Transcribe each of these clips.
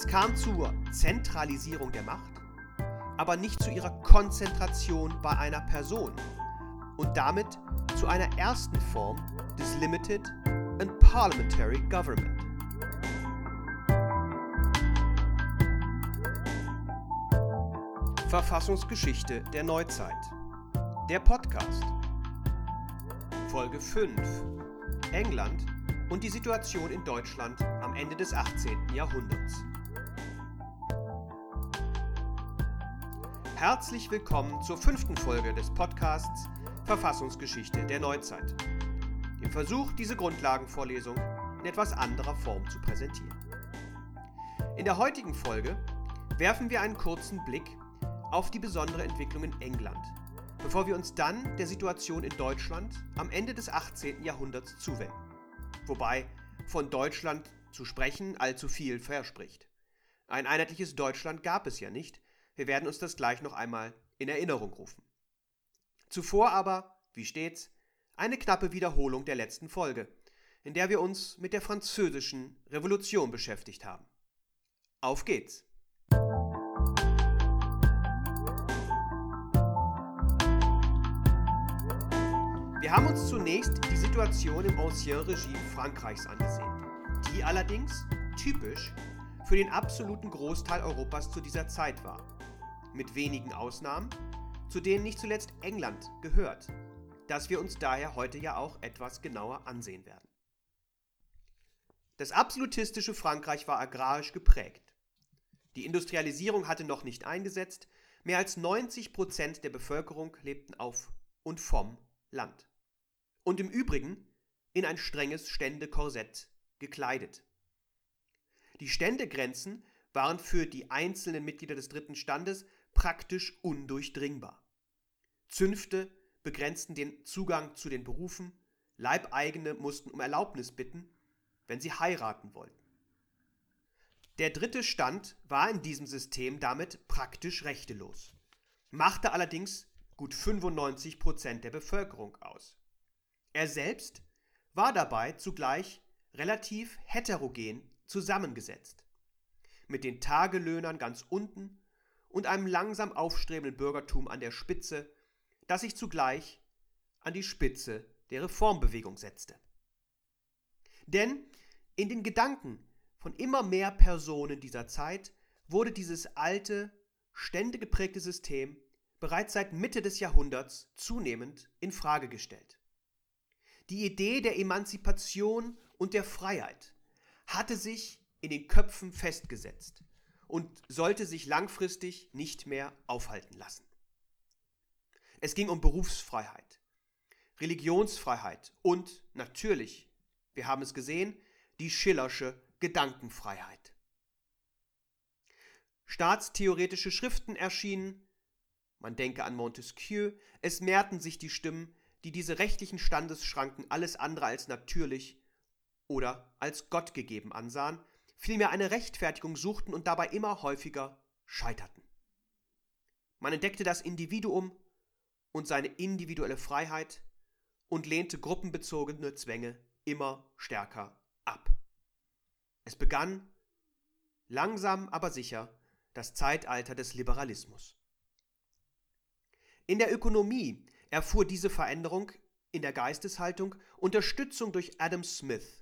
Es kam zur Zentralisierung der Macht, aber nicht zu ihrer Konzentration bei einer Person und damit zu einer ersten Form des Limited and Parliamentary Government. Verfassungsgeschichte der Neuzeit. Der Podcast. Folge 5. England und die Situation in Deutschland am Ende des 18. Jahrhunderts. Herzlich willkommen zur fünften Folge des Podcasts Verfassungsgeschichte der Neuzeit. Dem Versuch, diese Grundlagenvorlesung in etwas anderer Form zu präsentieren. In der heutigen Folge werfen wir einen kurzen Blick auf die besondere Entwicklung in England, bevor wir uns dann der Situation in Deutschland am Ende des 18. Jahrhunderts zuwenden. Wobei von Deutschland zu sprechen allzu viel verspricht. Ein einheitliches Deutschland gab es ja nicht, wir werden uns das gleich noch einmal in Erinnerung rufen. Zuvor aber, wie stets, eine knappe Wiederholung der letzten Folge, in der wir uns mit der französischen Revolution beschäftigt haben. Auf geht's! Wir haben uns zunächst die Situation im Ancien Regime Frankreichs angesehen, die allerdings typisch für den absoluten Großteil Europas zu dieser Zeit war. Mit wenigen Ausnahmen, zu denen nicht zuletzt England gehört, das wir uns daher heute ja auch etwas genauer ansehen werden. Das absolutistische Frankreich war agrarisch geprägt. Die Industrialisierung hatte noch nicht eingesetzt, mehr als 90 Prozent der Bevölkerung lebten auf und vom Land und im Übrigen in ein strenges Ständekorsett gekleidet. Die Ständegrenzen waren für die einzelnen Mitglieder des dritten Standes praktisch undurchdringbar. Zünfte begrenzten den Zugang zu den Berufen, Leibeigene mussten um Erlaubnis bitten, wenn sie heiraten wollten. Der dritte Stand war in diesem System damit praktisch rechtelos, machte allerdings gut 95 Prozent der Bevölkerung aus. Er selbst war dabei zugleich relativ heterogen zusammengesetzt. Mit den Tagelöhnern ganz unten und einem langsam aufstrebenden Bürgertum an der Spitze, das sich zugleich an die Spitze der Reformbewegung setzte. Denn in den Gedanken von immer mehr Personen dieser Zeit wurde dieses alte, ständegeprägte System bereits seit Mitte des Jahrhunderts zunehmend in Frage gestellt. Die Idee der Emanzipation und der Freiheit hatte sich in den Köpfen festgesetzt und sollte sich langfristig nicht mehr aufhalten lassen. Es ging um Berufsfreiheit, Religionsfreiheit und natürlich, wir haben es gesehen, die Schillersche Gedankenfreiheit. Staatstheoretische Schriften erschienen, man denke an Montesquieu, es mehrten sich die Stimmen, die diese rechtlichen Standesschranken alles andere als natürlich oder als Gott gegeben ansahen, vielmehr eine Rechtfertigung suchten und dabei immer häufiger scheiterten. Man entdeckte das Individuum und seine individuelle Freiheit und lehnte gruppenbezogene Zwänge immer stärker ab. Es begann langsam aber sicher das Zeitalter des Liberalismus. In der Ökonomie erfuhr diese Veränderung in der Geisteshaltung Unterstützung durch Adam Smith.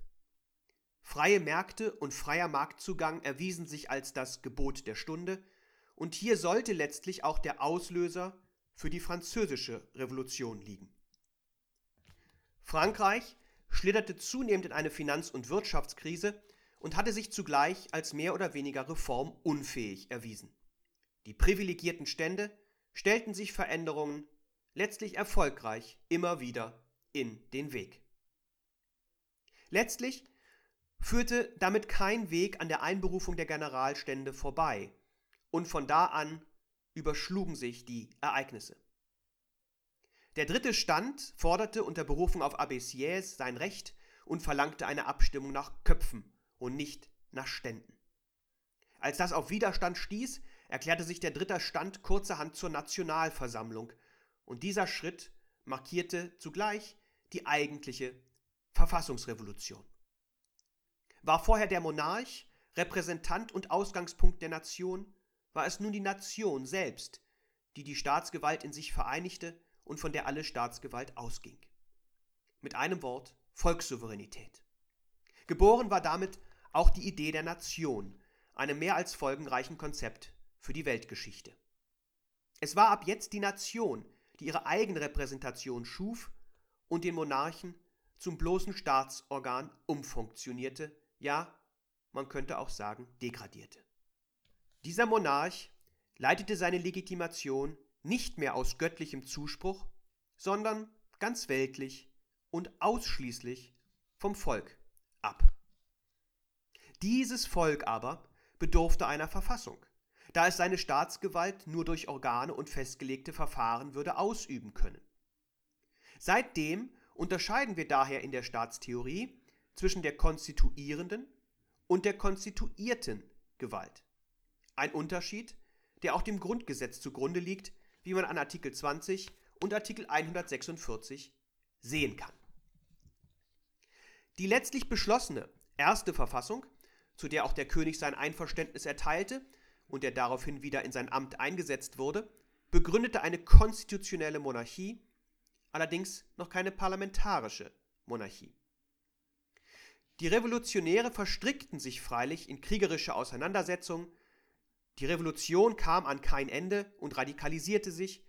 Freie Märkte und freier Marktzugang erwiesen sich als das Gebot der Stunde, und hier sollte letztlich auch der Auslöser für die französische Revolution liegen. Frankreich schlitterte zunehmend in eine Finanz- und Wirtschaftskrise und hatte sich zugleich als mehr oder weniger reformunfähig erwiesen. Die privilegierten Stände stellten sich Veränderungen letztlich erfolgreich immer wieder in den Weg. Letztlich führte damit kein Weg an der Einberufung der Generalstände vorbei, und von da an überschlugen sich die Ereignisse. Der dritte Stand forderte unter Berufung auf Abbé Sieyès sein Recht und verlangte eine Abstimmung nach Köpfen und nicht nach Ständen. Als das auf Widerstand stieß, erklärte sich der dritte Stand kurzerhand zur Nationalversammlung und dieser Schritt markierte zugleich die eigentliche Verfassungsrevolution. War vorher der Monarch Repräsentant und Ausgangspunkt der Nation, war es nun die Nation selbst, die die Staatsgewalt in sich vereinigte und von der alle Staatsgewalt ausging. Mit einem Wort Volkssouveränität. Geboren war damit auch die Idee der Nation, einem mehr als folgenreichen Konzept für die Weltgeschichte. Es war ab jetzt die Nation, die ihre eigene Repräsentation schuf und den Monarchen zum bloßen Staatsorgan umfunktionierte, ja, man könnte auch sagen, degradierte. Dieser Monarch leitete seine Legitimation nicht mehr aus göttlichem Zuspruch, sondern ganz weltlich und ausschließlich vom Volk ab. Dieses Volk aber bedurfte einer Verfassung, da es seine Staatsgewalt nur durch Organe und festgelegte Verfahren würde ausüben können. Seitdem unterscheiden wir daher in der Staatstheorie zwischen der konstituierenden und der konstituierten Gewalt. Ein Unterschied, der auch dem Grundgesetz zugrunde liegt, wie man an Artikel 20 und Artikel 146 sehen kann. Die letztlich beschlossene erste Verfassung, zu der auch der König sein Einverständnis erteilte und der daraufhin wieder in sein Amt eingesetzt wurde, begründete eine konstitutionelle Monarchie, allerdings noch keine parlamentarische Monarchie. Die Revolutionäre verstrickten sich freilich in kriegerische Auseinandersetzungen, die Revolution kam an kein Ende und radikalisierte sich,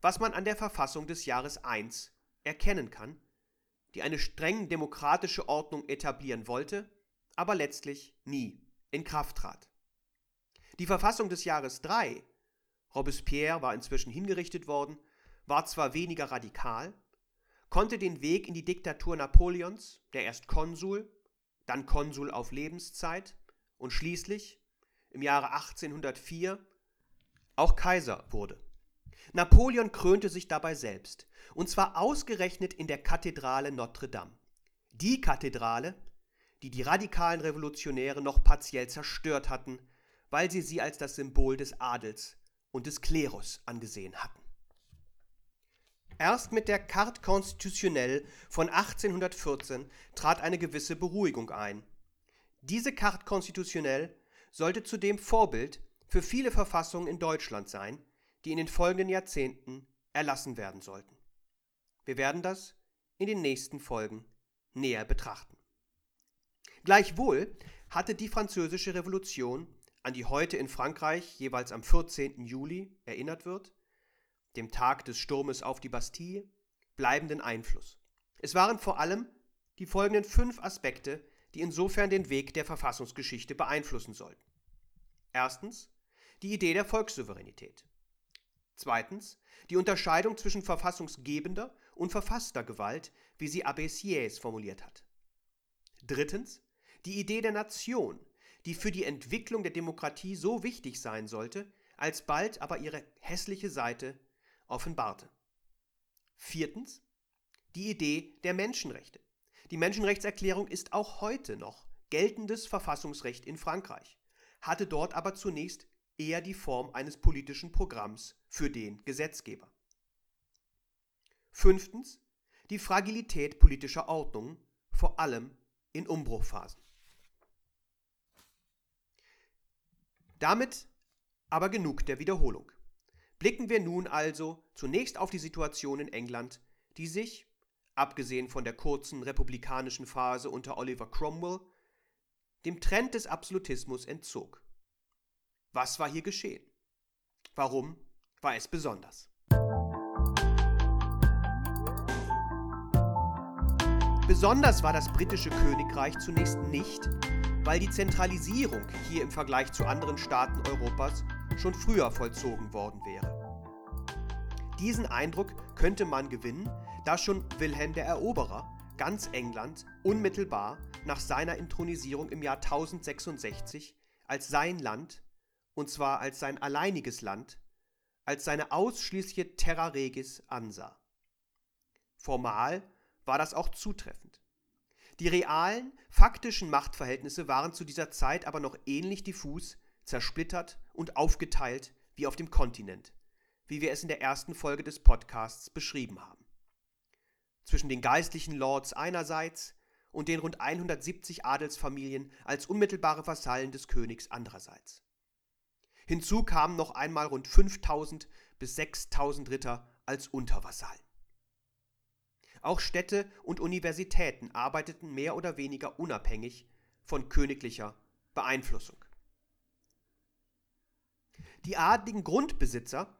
was man an der Verfassung des Jahres I erkennen kann, die eine streng demokratische Ordnung etablieren wollte, aber letztlich nie in Kraft trat. Die Verfassung des Jahres III, Robespierre war inzwischen hingerichtet worden, war zwar weniger radikal, konnte den Weg in die Diktatur Napoleons, der erst Konsul, dann Konsul auf Lebenszeit und schließlich im Jahre 1804 auch Kaiser wurde. Napoleon krönte sich dabei selbst, und zwar ausgerechnet in der Kathedrale Notre Dame. Die Kathedrale, die die radikalen Revolutionäre noch partiell zerstört hatten, weil sie sie als das Symbol des Adels und des Klerus angesehen hatten. Erst mit der Carte constitutionnelle von 1814 trat eine gewisse Beruhigung ein. Diese Carte constitutionnelle sollte zudem Vorbild für viele Verfassungen in Deutschland sein, die in den folgenden Jahrzehnten erlassen werden sollten. Wir werden das in den nächsten Folgen näher betrachten. Gleichwohl hatte die Französische Revolution, an die heute in Frankreich jeweils am 14. Juli erinnert wird, dem Tag des Sturmes auf die Bastille, bleibenden Einfluss. Es waren vor allem die folgenden fünf Aspekte, die insofern den Weg der Verfassungsgeschichte beeinflussen sollten. Erstens die Idee der Volkssouveränität. Zweitens die Unterscheidung zwischen verfassungsgebender und verfasster Gewalt, wie sie Abbé Sieyès formuliert hat. Drittens die Idee der Nation, die für die Entwicklung der Demokratie so wichtig sein sollte, alsbald aber ihre hässliche Seite offenbarte. Viertens die Idee der Menschenrechte. Die Menschenrechtserklärung ist auch heute noch geltendes Verfassungsrecht in Frankreich, hatte dort aber zunächst eher die Form eines politischen Programms für den Gesetzgeber. Fünftens die Fragilität politischer Ordnungen, vor allem in Umbruchphasen. Damit aber genug der Wiederholung. Blicken wir nun also zunächst auf die Situation in England, die sich, abgesehen von der kurzen republikanischen Phase unter Oliver Cromwell, dem Trend des Absolutismus entzog. Was war hier geschehen? Warum war es besonders? Besonders war das britische Königreich zunächst nicht, weil die Zentralisierung hier im Vergleich zu anderen Staaten Europas schon früher vollzogen worden wäre. Diesen Eindruck könnte man gewinnen, da schon Wilhelm der Eroberer ganz England unmittelbar nach seiner Inthronisierung im Jahr 1066 als sein Land, und zwar als sein alleiniges Land, als seine ausschließliche Terra Regis ansah. Formal war das auch zutreffend. Die realen, faktischen Machtverhältnisse waren zu dieser Zeit aber noch ähnlich diffus, zersplittert und aufgeteilt wie auf dem Kontinent, wie wir es in der ersten Folge des Podcasts beschrieben haben. Zwischen den geistlichen Lords einerseits und den rund 170 Adelsfamilien als unmittelbare Vasallen des Königs andererseits. Hinzu kamen noch einmal rund 5000 bis 6000 Ritter als Untervasallen. Auch Städte und Universitäten arbeiteten mehr oder weniger unabhängig von königlicher Beeinflussung. Die adligen Grundbesitzer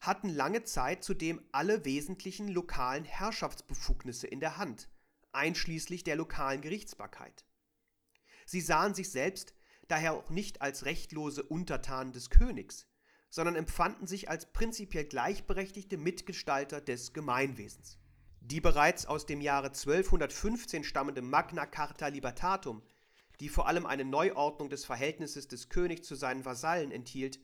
hatten lange Zeit zudem alle wesentlichen lokalen Herrschaftsbefugnisse in der Hand, einschließlich der lokalen Gerichtsbarkeit. Sie sahen sich selbst daher auch nicht als rechtlose Untertanen des Königs, sondern empfanden sich als prinzipiell gleichberechtigte Mitgestalter des Gemeinwesens. Die bereits aus dem Jahre 1215 stammende Magna Carta Libertatum, die vor allem eine Neuordnung des Verhältnisses des Königs zu seinen Vasallen enthielt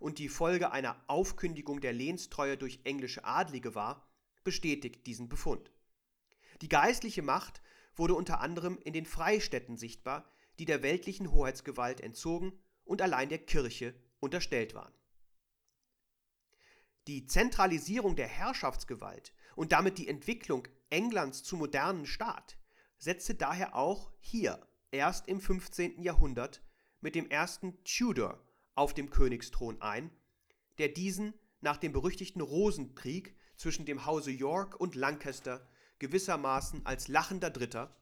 und die Folge einer Aufkündigung der Lehnstreue durch englische Adlige war, bestätigt diesen Befund. Die geistliche Macht wurde unter anderem in den Freistädten sichtbar, die der weltlichen Hoheitsgewalt entzogen und allein der Kirche unterstellt waren. Die Zentralisierung der Herrschaftsgewalt und damit die Entwicklung Englands zum modernen Staat setzte daher auch hier erst im 15. Jahrhundert mit dem ersten Tudor auf dem Königsthron ein, der diesen nach dem berüchtigten Rosenkrieg zwischen dem Hause York und Lancaster gewissermaßen als lachender Dritter,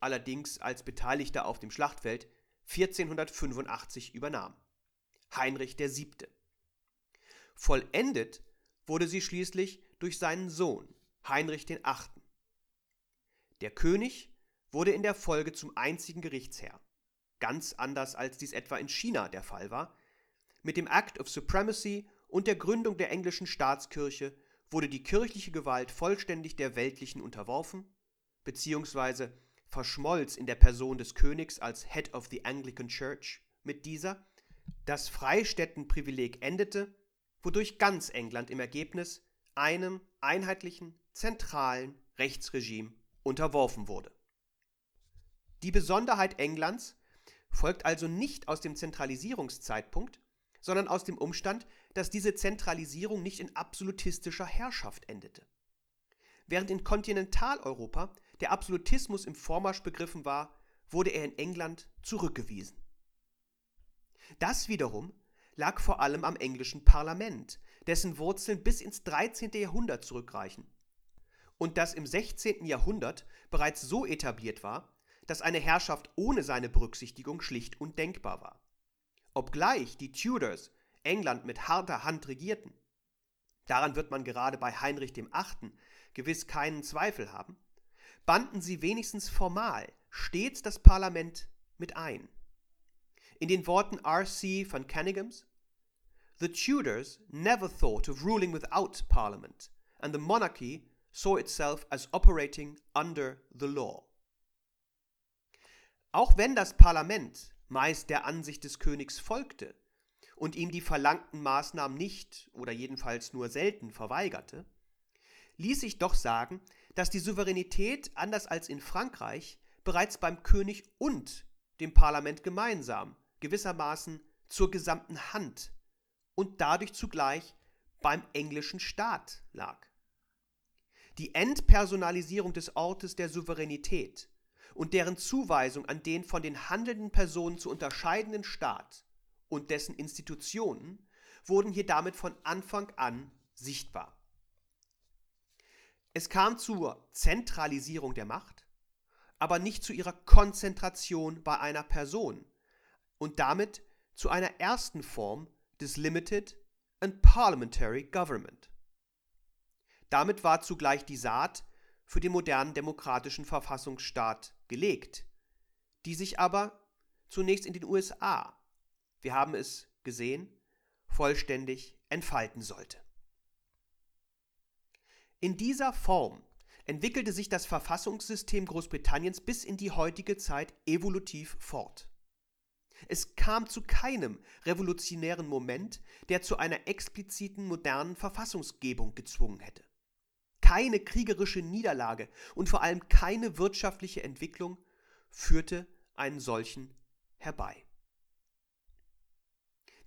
allerdings als Beteiligter auf dem Schlachtfeld, 1485 übernahm. Heinrich VII. Vollendet wurde sie schließlich durch seinen Sohn Heinrich VIII. Der König wurde in der Folge zum einzigen Gerichtsherr, ganz anders als dies etwa in China der Fall war. Mit dem Act of Supremacy und der Gründung der englischen Staatskirche wurde die kirchliche Gewalt vollständig der weltlichen unterworfen, beziehungsweise verschmolz in der Person des Königs als Head of the Anglican Church mit dieser, das Freistädtenprivileg endete, wodurch ganz England im Ergebnis einem einheitlichen, zentralen Rechtsregime unterworfen wurde. Die Besonderheit Englands folgt also nicht aus dem Zentralisierungszeitpunkt, sondern aus dem Umstand, dass diese Zentralisierung nicht in absolutistischer Herrschaft endete. Während in Kontinentaleuropa der Absolutismus im Vormarsch begriffen war, wurde er in England zurückgewiesen. Das wiederum lag vor allem am englischen Parlament, dessen Wurzeln bis ins 13. Jahrhundert zurückreichen und das im 16. Jahrhundert bereits so etabliert war, dass eine Herrschaft ohne seine Berücksichtigung schlicht undenkbar war. Obgleich die Tudors England mit harter Hand regierten, daran wird man gerade bei Heinrich VIII. gewiss keinen Zweifel haben, banden sie wenigstens formal stets das Parlament mit ein. In den Worten R.C. von Canningham's The Tudors never thought of ruling without Parliament, and the monarchy saw itself as operating under the law. Auch wenn das Parlament meist der Ansicht des Königs folgte und ihm die verlangten Maßnahmen nicht oder jedenfalls nur selten verweigerte, ließ sich doch sagen, dass die Souveränität, anders als in Frankreich, bereits beim König und dem Parlament gemeinsam gewissermaßen zur gesamten Hand und dadurch zugleich beim englischen Staat lag. Die Entpersonalisierung des Ortes der Souveränität und deren Zuweisung an den von den handelnden Personen zu unterscheidenden Staat und dessen Institutionen wurden hier damit von Anfang an sichtbar. Es kam zur Zentralisierung der Macht, aber nicht zu ihrer Konzentration bei einer Person und damit zu einer ersten Form des Limited and Parliamentary Government. Damit war zugleich die Saat für den modernen demokratischen Verfassungsstaat gelegt, die sich aber zunächst in den USA, wir haben es gesehen, vollständig entfalten sollte. In dieser Form entwickelte sich das Verfassungssystem Großbritanniens bis in die heutige Zeit evolutiv fort. Es kam zu keinem revolutionären Moment, der zu einer expliziten modernen Verfassungsgebung gezwungen hätte. Keine kriegerische Niederlage und vor allem keine wirtschaftliche Entwicklung führte einen solchen herbei.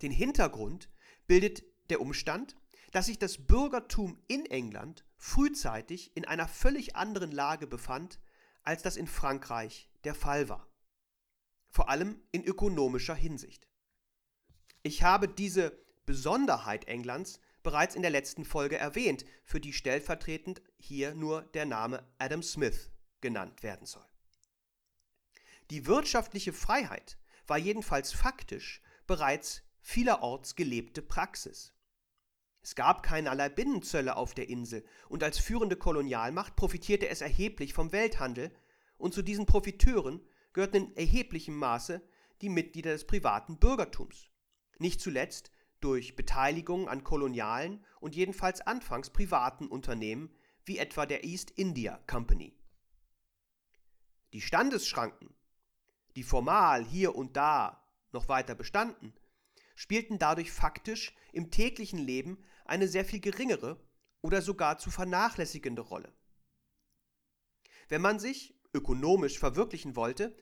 Den Hintergrund bildet der Umstand, dass sich das Bürgertum in England frühzeitig in einer völlig anderen Lage befand als das in Frankreich der Fall war. Vor allem in ökonomischer Hinsicht. Ich habe diese Besonderheit Englands bereits in der letzten Folge erwähnt, für die stellvertretend hier nur der Name Adam Smith genannt werden soll. Die wirtschaftliche Freiheit war jedenfalls faktisch bereits vielerorts gelebte Praxis. Es gab keinerlei Binnenzölle auf der Insel und als führende Kolonialmacht profitierte es erheblich vom Welthandel und zu diesen Profiteuren gehörten in erheblichem Maße die Mitglieder des privaten Bürgertums. Nicht zuletzt durch Beteiligung an kolonialen und jedenfalls anfangs privaten Unternehmen wie etwa der East India Company. Die Standesschranken, die formal hier und da noch weiter bestanden, spielten dadurch faktisch im täglichen Leben eine sehr viel geringere oder sogar zu vernachlässigende Rolle. Wenn man sich ökonomisch verwirklichen wollte,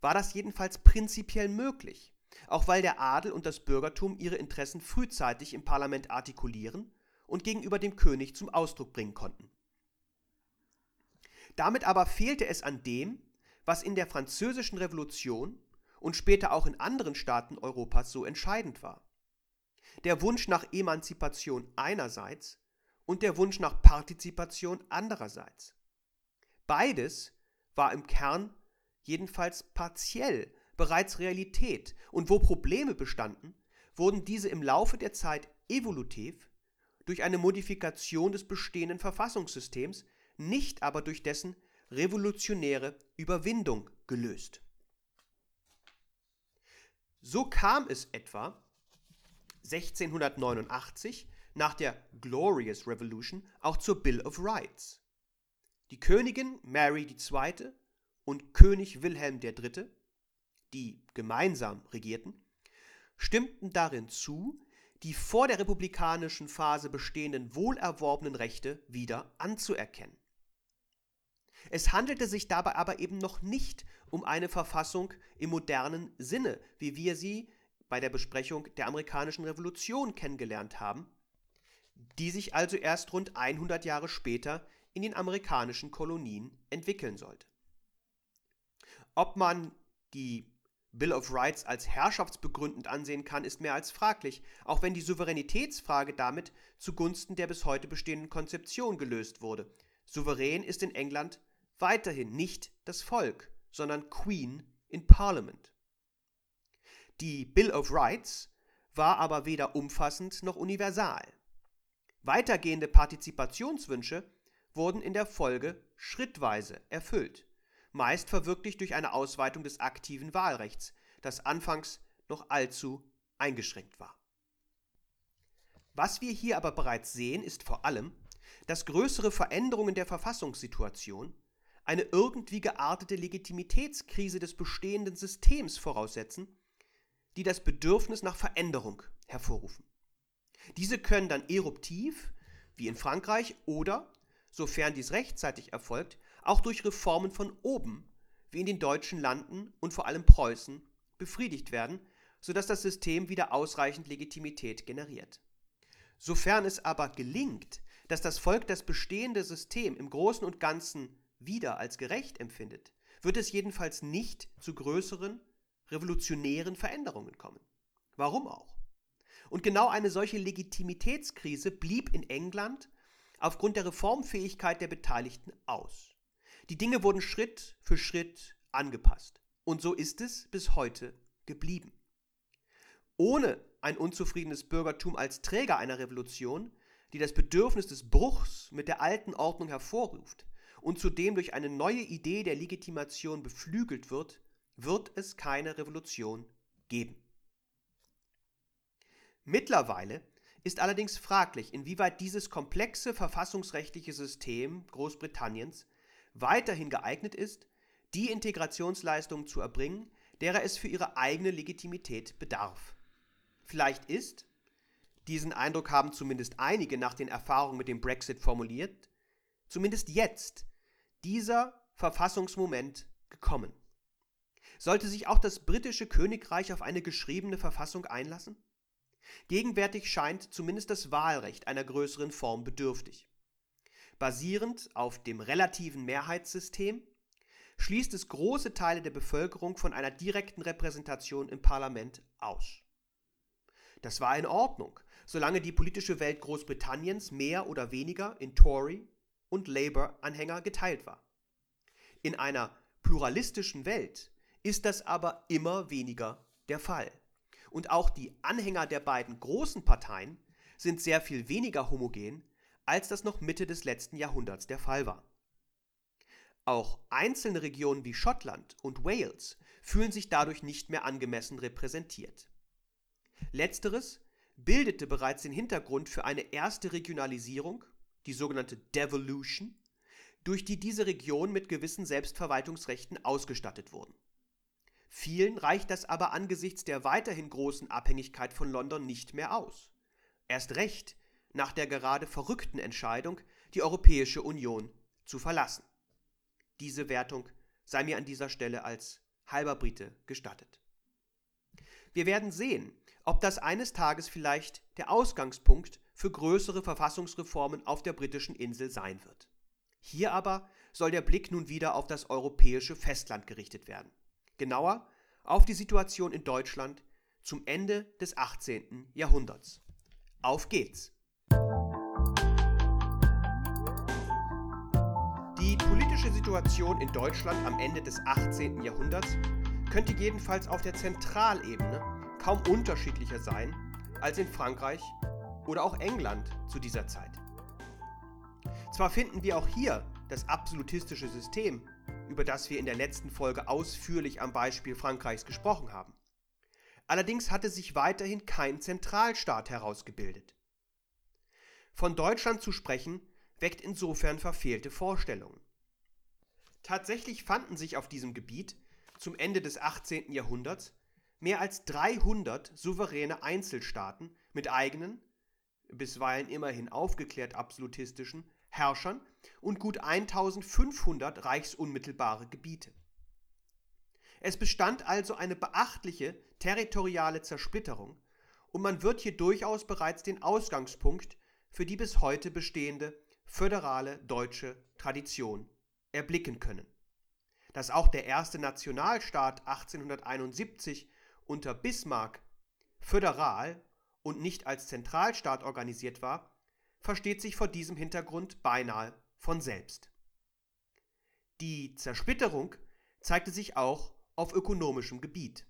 war das jedenfalls prinzipiell möglich, auch weil der Adel und das Bürgertum ihre Interessen frühzeitig im Parlament artikulieren und gegenüber dem König zum Ausdruck bringen konnten. Damit aber fehlte es an dem, was in der Französischen Revolution und später auch in anderen Staaten Europas so entscheidend war. Der Wunsch nach Emanzipation einerseits und der Wunsch nach Partizipation andererseits. Beides war im Kern jedenfalls partiell bereits Realität und wo Probleme bestanden, wurden diese im Laufe der Zeit evolutiv durch eine Modifikation des bestehenden Verfassungssystems, nicht aber durch dessen revolutionäre Überwindung gelöst. So kam es etwa 1689 nach der Glorious Revolution auch zur Bill of Rights. Die Königin Mary II. und König Wilhelm III., die gemeinsam regierten, stimmten darin zu, die vor der republikanischen Phase bestehenden wohlerworbenen Rechte wieder anzuerkennen. Es handelte sich dabei aber eben noch nicht um eine Verfassung im modernen Sinne, wie wir sie bei der Besprechung der amerikanischen Revolution kennengelernt haben, die sich also erst rund 100 Jahre später in den amerikanischen Kolonien entwickeln sollte. Ob man die Bill of Rights als herrschaftsbegründend ansehen kann, ist mehr als fraglich, auch wenn die Souveränitätsfrage damit zugunsten der bis heute bestehenden Konzeption gelöst wurde. Souverän ist in England weiterhin nicht das Volk, sondern Queen in Parliament. Die Bill of Rights war aber weder umfassend noch universal. Weitergehende Partizipationswünsche wurden in der Folge schrittweise erfüllt, meist verwirklicht durch eine Ausweitung des aktiven Wahlrechts, das anfangs noch allzu eingeschränkt war. Was wir hier aber bereits sehen, ist vor allem, dass größere Veränderungen der Verfassungssituation eine irgendwie geartete Legitimitätskrise des bestehenden Systems voraussetzen, die das Bedürfnis nach Veränderung hervorrufen. Diese können dann eruptiv, wie in Frankreich, oder, sofern dies rechtzeitig erfolgt, auch durch Reformen von oben, wie in den deutschen Landen und vor allem Preußen, befriedigt werden, sodass das System wieder ausreichend Legitimität generiert. Sofern es aber gelingt, dass das Volk das bestehende System im Großen und Ganzen wieder als gerecht empfindet, wird es jedenfalls nicht zu größeren revolutionären Veränderungen kommen. Warum auch? Und genau eine solche Legitimitätskrise blieb in England aufgrund der Reformfähigkeit der Beteiligten aus. Die Dinge wurden Schritt für Schritt angepasst. Und so ist es bis heute geblieben. Ohne ein unzufriedenes Bürgertum als Träger einer Revolution, die das Bedürfnis des Bruchs mit der alten Ordnung hervorruft, und zudem durch eine neue Idee der Legitimation beflügelt wird, wird es keine Revolution geben. Mittlerweile ist allerdings fraglich, inwieweit dieses komplexe verfassungsrechtliche System Großbritanniens weiterhin geeignet ist, die Integrationsleistungen zu erbringen, derer es für ihre eigene Legitimität bedarf. Vielleicht ist, diesen Eindruck haben zumindest einige nach den Erfahrungen mit dem Brexit formuliert, zumindest jetzt dieser Verfassungsmoment gekommen. Sollte sich auch das britische Königreich auf eine geschriebene Verfassung einlassen? Gegenwärtig scheint zumindest das Wahlrecht einer größeren Form bedürftig. Basierend auf dem relativen Mehrheitssystem schließt es große Teile der Bevölkerung von einer direkten Repräsentation im Parlament aus. Das war in Ordnung, solange die politische Welt Großbritanniens mehr oder weniger in Tory und Labour-Anhänger geteilt war. In einer pluralistischen Welt ist das aber immer weniger der Fall. Und auch die Anhänger der beiden großen Parteien sind sehr viel weniger homogen, als das noch Mitte des letzten Jahrhunderts der Fall war. Auch einzelne Regionen wie Schottland und Wales fühlen sich dadurch nicht mehr angemessen repräsentiert. Letzteres bildete bereits den Hintergrund für eine erste Regionalisierung, die sogenannte Devolution, durch die diese Regionen mit gewissen Selbstverwaltungsrechten ausgestattet wurden. Vielen reicht das aber angesichts der weiterhin großen Abhängigkeit von London nicht mehr aus. Erst recht nach der gerade verrückten Entscheidung, die Europäische Union zu verlassen. Diese Wertung sei mir an dieser Stelle als halber Brite gestattet. Wir werden sehen, ob das eines Tages vielleicht der Ausgangspunkt für größere Verfassungsreformen auf der britischen Insel sein wird. Hier aber soll der Blick nun wieder auf das europäische Festland gerichtet werden. Genauer auf die Situation in Deutschland zum Ende des 18. Jahrhunderts. Auf geht's! Politische Situation in Deutschland am Ende des 18. Jahrhunderts könnte jedenfalls auf der Zentralebene kaum unterschiedlicher sein als in Frankreich oder auch England zu dieser Zeit. Zwar finden wir auch hier das absolutistische System, über das wir in der letzten Folge ausführlich am Beispiel Frankreichs gesprochen haben. Allerdings hatte sich weiterhin kein Zentralstaat herausgebildet. Von Deutschland zu sprechen, weckt insofern verfehlte Vorstellungen. Tatsächlich fanden sich auf diesem Gebiet zum Ende des 18. Jahrhunderts mehr als 300 souveräne Einzelstaaten mit eigenen, bisweilen immerhin aufgeklärt absolutistischen, Herrschern und gut 1500 reichsunmittelbare Gebiete. Es bestand also eine beachtliche territoriale Zersplitterung und man wird hier durchaus bereits den Ausgangspunkt für die bis heute bestehende föderale deutsche Tradition erblicken können. Dass auch der erste Nationalstaat 1871 unter Bismarck föderal und nicht als Zentralstaat organisiert war, versteht sich vor diesem Hintergrund beinahe von selbst. Die Zersplitterung zeigte sich auch auf ökonomischem Gebiet.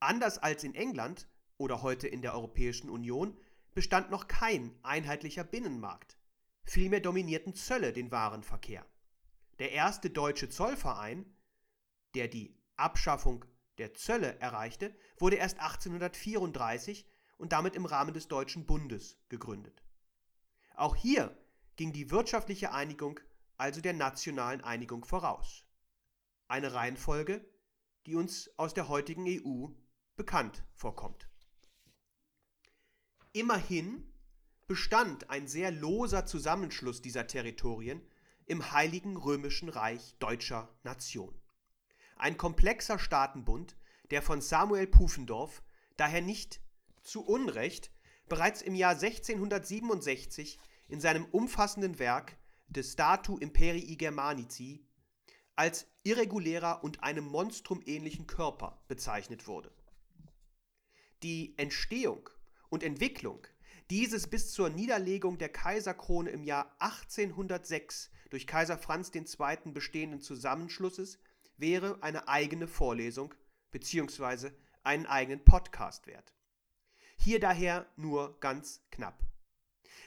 Anders als in England oder heute in der Europäischen Union bestand noch kein einheitlicher Binnenmarkt. Vielmehr dominierten Zölle den Warenverkehr. Der erste deutsche Zollverein, der die Abschaffung der Zölle erreichte, wurde erst 1834 und damit im Rahmen des Deutschen Bundes gegründet. Auch hier ging die wirtschaftliche Einigung also der nationalen Einigung voraus. Eine Reihenfolge, die uns aus der heutigen EU bekannt vorkommt. Immerhin bestand ein sehr loser Zusammenschluss dieser Territorien im Heiligen Römischen Reich deutscher Nation. Ein komplexer Staatenbund, der von Samuel Pufendorf daher nicht zu Unrecht bereits im Jahr 1667 in seinem umfassenden Werk De Statu Imperii Germanici als irregulärer und einem Monstrum ähnlichen Körper bezeichnet wurde. Die Entstehung und Entwicklung dieses bis zur Niederlegung der Kaiserkrone im Jahr 1806 durch Kaiser Franz II. bestehenden Zusammenschlusses wäre eine eigene Vorlesung bzw. einen eigenen Podcast wert. Hier daher nur ganz knapp.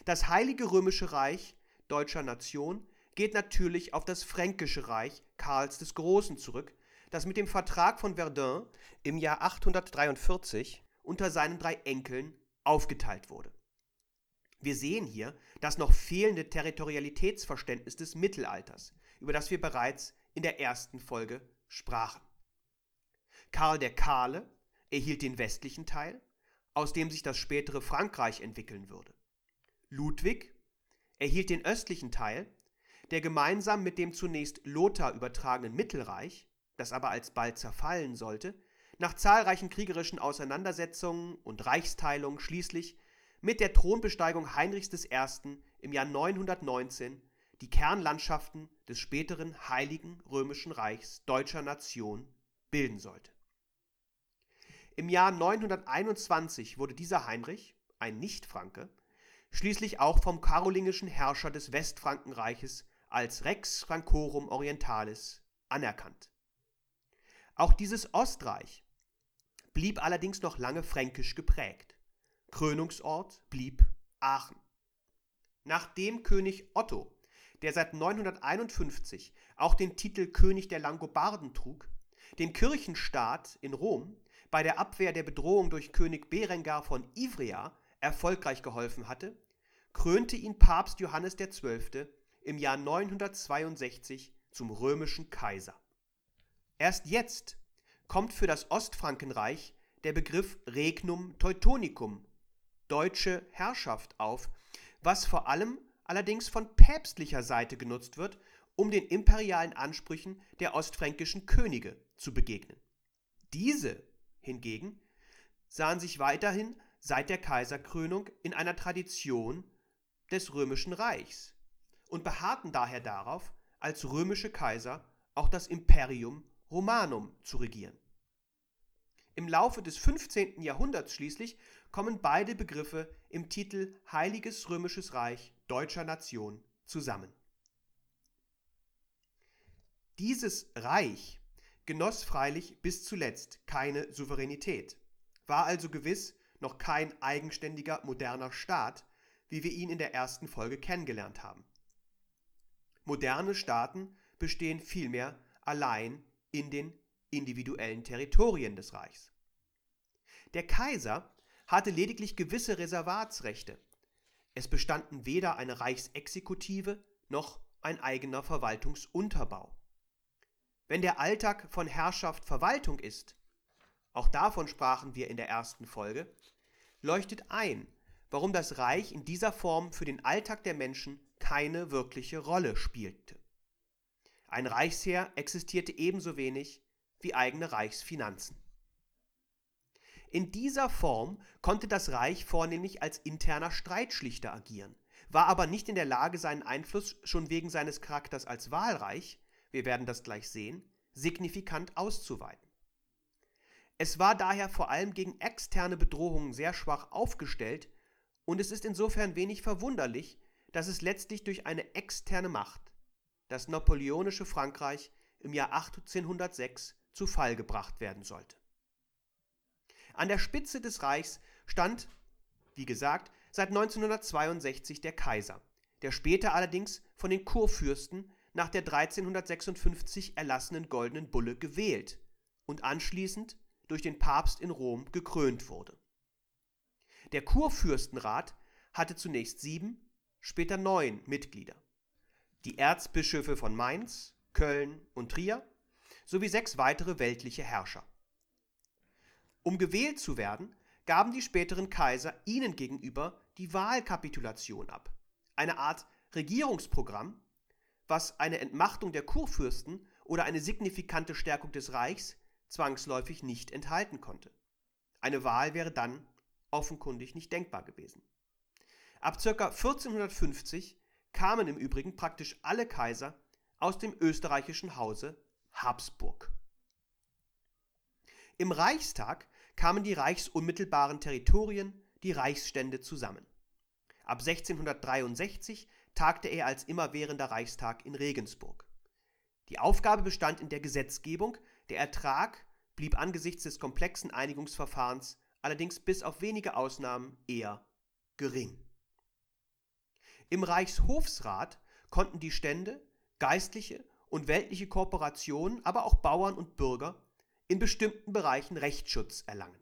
Das Heilige Römische Reich deutscher Nation geht natürlich auf das Fränkische Reich Karls des Großen zurück, das mit dem Vertrag von Verdun im Jahr 843 unter seinen drei Enkeln aufgeteilt wurde. Wir sehen hier das noch fehlende Territorialitätsverständnis des Mittelalters, über das wir bereits in der ersten Folge sprachen. Karl der Kahle erhielt den westlichen Teil, aus dem sich das spätere Frankreich entwickeln würde. Ludwig erhielt den östlichen Teil, der gemeinsam mit dem zunächst Lothar übertragenen Mittelreich, das aber alsbald zerfallen sollte, nach zahlreichen kriegerischen Auseinandersetzungen und Reichsteilungen schließlich mit der Thronbesteigung Heinrichs I. im Jahr 919 die Kernlandschaften des späteren Heiligen Römischen Reichs deutscher Nation bilden sollte. Im Jahr 921 wurde dieser Heinrich, ein Nichtfranke, schließlich auch vom karolingischen Herrscher des Westfrankenreiches als Rex Francorum Orientalis anerkannt. Auch dieses Ostreich blieb allerdings noch lange fränkisch geprägt. Krönungsort blieb Aachen. Nachdem König Otto, der seit 951 auch den Titel König der Langobarden trug, dem Kirchenstaat in Rom bei der Abwehr der Bedrohung durch König Berengar von Ivrea erfolgreich geholfen hatte, krönte ihn Papst Johannes XII. im Jahr 962 zum römischen Kaiser. Erst jetzt kommt für das Ostfrankenreich der Begriff Regnum Teutonicum, deutsche Herrschaft, auf, was vor allem allerdings von päpstlicher Seite genutzt wird, um den imperialen Ansprüchen der ostfränkischen Könige zu begegnen. Diese hingegen sahen sich weiterhin seit der Kaiserkrönung in einer Tradition des römischen Reichs und beharrten daher darauf, als römische Kaiser auch das Imperium Romanum zu regieren. Im Laufe des 15. Jahrhunderts schließlich kommen beide Begriffe im Titel Heiliges Römisches Reich deutscher Nation zusammen. Dieses Reich genoss freilich bis zuletzt keine Souveränität, war also gewiss noch kein eigenständiger moderner Staat, wie wir ihn in der ersten Folge kennengelernt haben. Moderne Staaten bestehen vielmehr allein in den individuellen Territorien des Reichs. Der Kaiser hatte lediglich gewisse Reservatsrechte. Es bestanden weder eine Reichsexekutive noch ein eigener Verwaltungsunterbau. Wenn der Alltag von Herrschaft Verwaltung ist, auch davon sprachen wir in der ersten Folge, leuchtet ein, warum das Reich in dieser Form für den Alltag der Menschen keine wirkliche Rolle spielte. Ein Reichsheer existierte ebenso wenig wie eigene Reichsfinanzen. In dieser Form konnte das Reich vornehmlich als interner Streitschlichter agieren, war aber nicht in der Lage, seinen Einfluss schon wegen seines Charakters als Wahlreich, wir werden das gleich sehen, signifikant auszuweiten. Es war daher vor allem gegen externe Bedrohungen sehr schwach aufgestellt und es ist insofern wenig verwunderlich, dass es letztlich durch eine externe Macht, das napoleonische Frankreich, im Jahr 1806 zu Fall gebracht werden sollte. An der Spitze des Reichs stand, wie gesagt, seit 1962 der Kaiser, der später allerdings von den Kurfürsten nach der 1356 erlassenen Goldenen Bulle gewählt und anschließend durch den Papst in Rom gekrönt wurde. Der Kurfürstenrat hatte zunächst sieben, später neun Mitglieder. Die Erzbischöfe von Mainz, Köln und Trier sowie sechs weitere weltliche Herrscher. Um gewählt zu werden, gaben die späteren Kaiser ihnen gegenüber die Wahlkapitulation ab, eine Art Regierungsprogramm, was eine Entmachtung der Kurfürsten oder eine signifikante Stärkung des Reichs zwangsläufig nicht enthalten konnte. Eine Wahl wäre dann offenkundig nicht denkbar gewesen. Ab ca. 1450 kamen im Übrigen praktisch alle Kaiser aus dem österreichischen Hause Habsburg. Im Reichstag kamen die reichsunmittelbaren Territorien, die Reichsstände zusammen. Ab 1663 tagte er als immerwährender Reichstag in Regensburg. Die Aufgabe bestand in der Gesetzgebung, der Ertrag blieb angesichts des komplexen Einigungsverfahrens allerdings bis auf wenige Ausnahmen eher gering. Im Reichshofsrat konnten die Stände, geistliche und weltliche Korporationen, aber auch Bauern und Bürger in bestimmten Bereichen Rechtsschutz erlangen.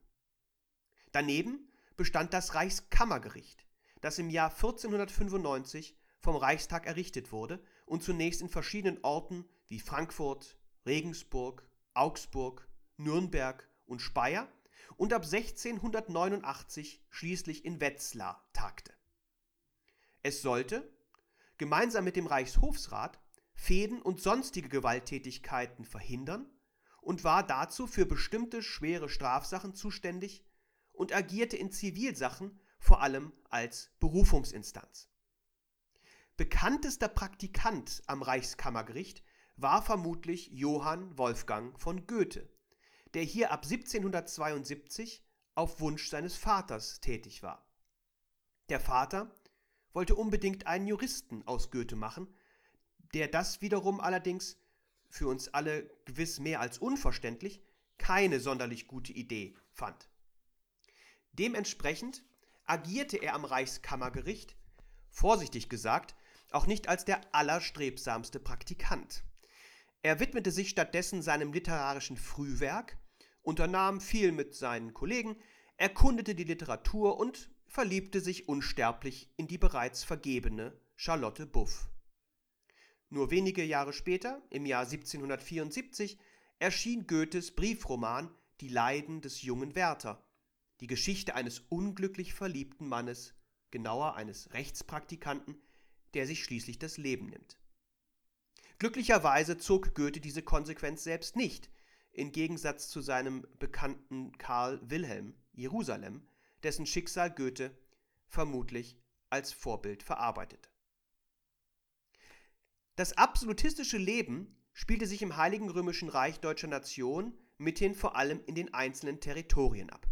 Daneben bestand das Reichskammergericht, das im Jahr 1495 vom Reichstag errichtet wurde und zunächst in verschiedenen Orten wie Frankfurt, Regensburg, Augsburg, Nürnberg und Speyer und ab 1689 schließlich in Wetzlar tagte. Es sollte, gemeinsam mit dem Reichshofsrat, Fehden und sonstige Gewalttätigkeiten verhindern und war dazu für bestimmte schwere Strafsachen zuständig und agierte in Zivilsachen vor allem als Berufungsinstanz. Bekanntester Praktikant am Reichskammergericht war vermutlich Johann Wolfgang von Goethe, der hier ab 1772 auf Wunsch seines Vaters tätig war. Der Vater wollte unbedingt einen Juristen aus Goethe machen, der das wiederum allerdings, für uns alle gewiss mehr als unverständlich, keine sonderlich gute Idee fand. Dementsprechend agierte er am Reichskammergericht, vorsichtig gesagt, auch nicht als der allerstrebsamste Praktikant. Er widmete sich stattdessen seinem literarischen Frühwerk, unternahm viel mit seinen Kollegen, erkundete die Literatur und verliebte sich unsterblich in die bereits vergebene Charlotte Buff. Nur wenige Jahre später, im Jahr 1774, erschien Goethes Briefroman Die Leiden des jungen Werther, die Geschichte eines unglücklich verliebten Mannes, genauer eines Rechtspraktikanten, der sich schließlich das Leben nimmt. Glücklicherweise zog Goethe diese Konsequenz selbst nicht, im Gegensatz zu seinem bekannten Karl Wilhelm Jerusalem, dessen Schicksal Goethe vermutlich als Vorbild verarbeitete. Das absolutistische Leben spielte sich im Heiligen Römischen Reich deutscher Nation mithin vor allem in den einzelnen Territorien ab.